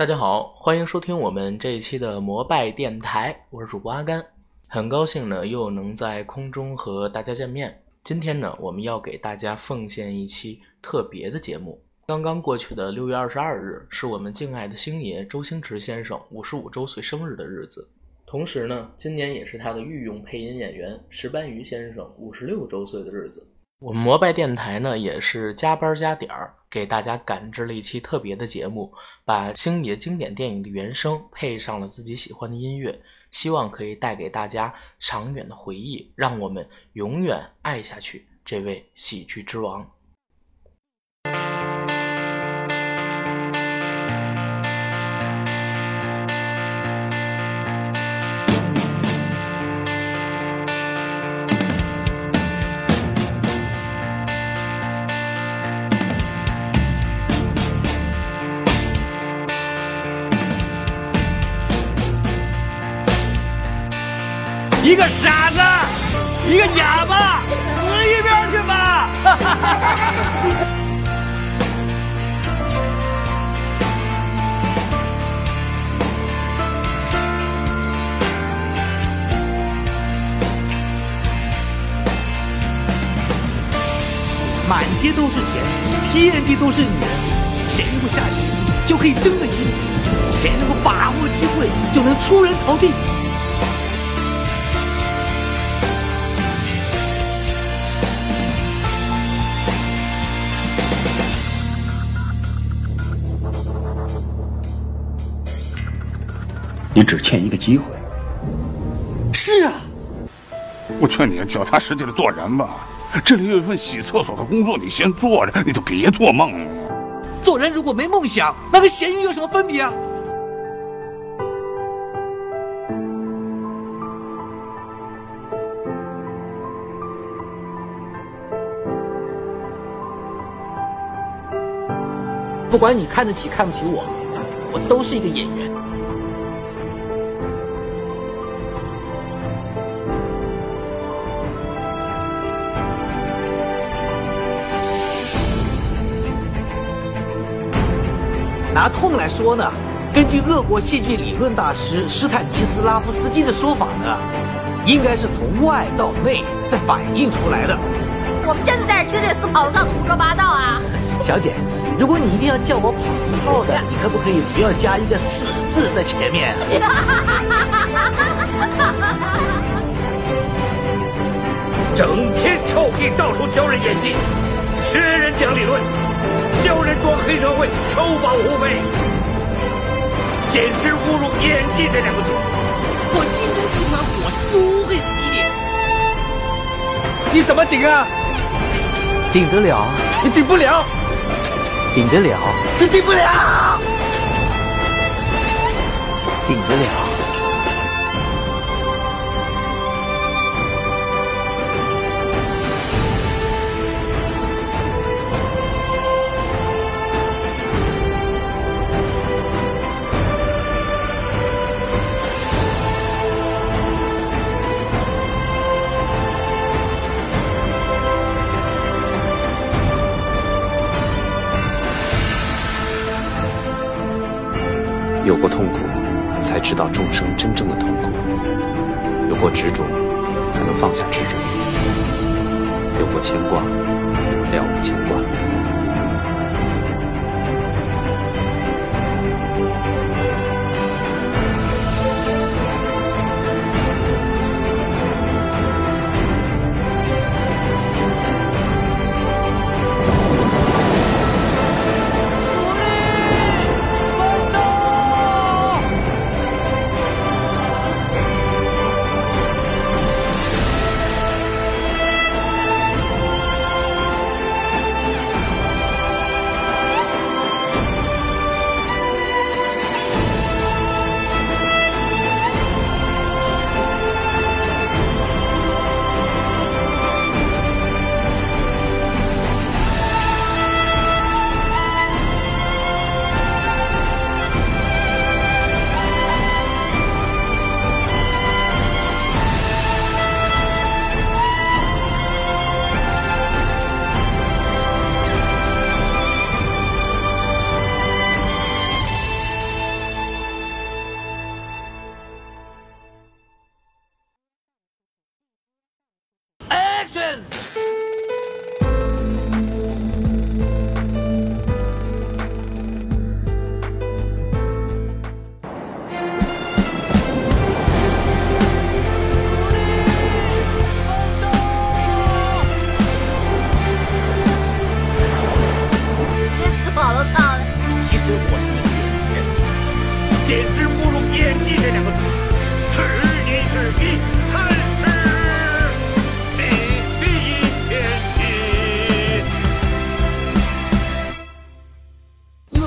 大家好，欢迎收听我们这一期的摩拜电台，我是主播阿甘，很高兴呢又能在空中和大家见面。今天呢，我们要给大家奉献一期特别的节目。刚刚过去的六月二十二日，是我们敬爱的星爷周星驰先生五十五周岁生日的日子，同时呢，今年也是他的御用配音演员石斑鱼先生五十六周岁的日子。我们摩拜电台呢，也是加班加点儿，给大家赶制了一期特别的节目，把星爷经典电影的原声配上了自己喜欢的音乐，希望可以带给大家长远的回忆，让我们永远爱下去这位喜剧之王。个傻子，一个哑巴，死一边去吧！满街都是钱，遍地都是女人，谁能够下决心就可以争得赢，谁能够把握机会就能出人头地。你只欠一个机会。是啊，我劝你脚踏实地的做人吧。这里有一份洗厕所的工作，你先做着，你就别做梦。做人如果没梦想，那跟咸鱼有什么分别啊？不管你看得起看不起我，我都是一个演员。拿痛来说呢，根据俄国戏剧理论大师施坦尼斯拉夫斯基的说法呢，应该是从外到内再反映出来的。我们真的在这听这死跑道的胡说八道啊！小姐，如果你一定要叫我跑字操的，你可不可以不要加一个“死”字在前面？整天臭屁，到处教人演技，学人讲理论，教人装黑社会，收保护费，简直侮辱“演技”这两个字。我心中这团火是不会熄的。你怎么顶啊？顶得了，你顶不了，顶得了，你顶不了，顶得了。有过痛苦，才知道众生真正的痛苦；有过执着，才能放下执着；有过牵挂，了无牵挂。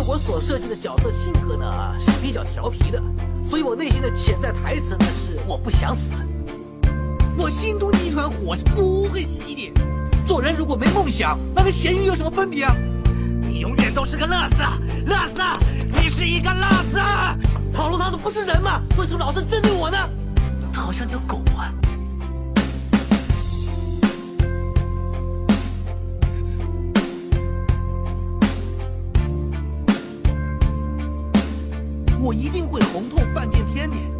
我所设计的角色性格呢是比较调皮的，所以我内心的潜在台词呢是我不想死。我心中的一团火是不会熄的。做人如果没梦想，那跟咸鱼有什么分别啊？你永远都是个乐色，乐色，你是一个乐色。跑路他的不是人吗？为什么老是针对我呢？他好像条狗啊！一定会红透半边天的。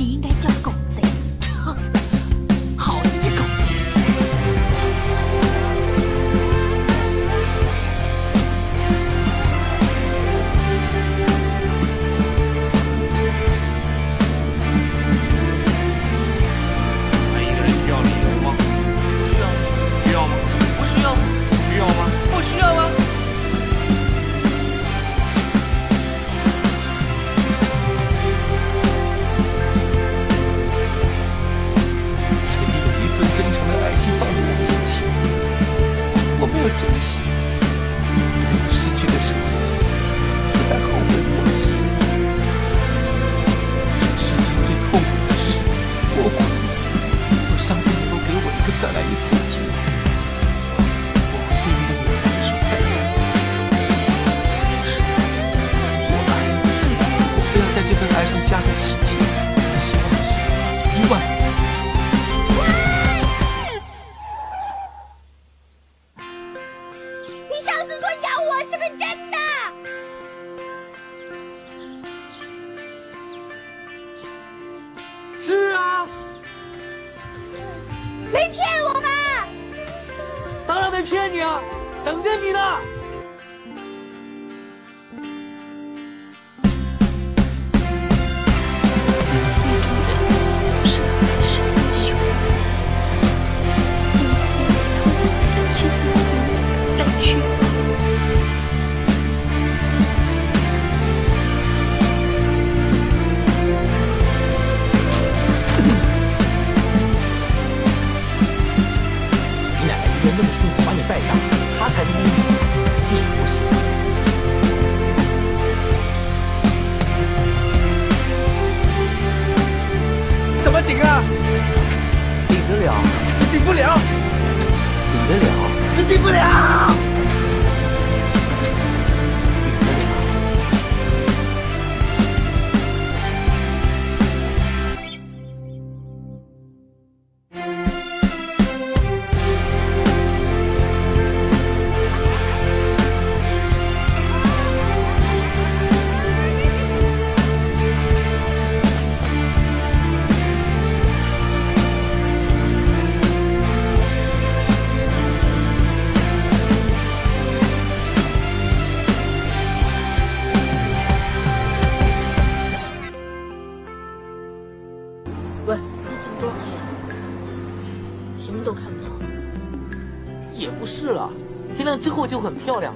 你应该叫狗。再来一次的机会，我会对那个女孩子说三个字：我爱你。我非要在这份爱上加个期限，没骗我吧？当然没骗你啊，等着你呢。得了，顶不了，顶得了，顶不了。也不是了，天亮之后就很漂亮，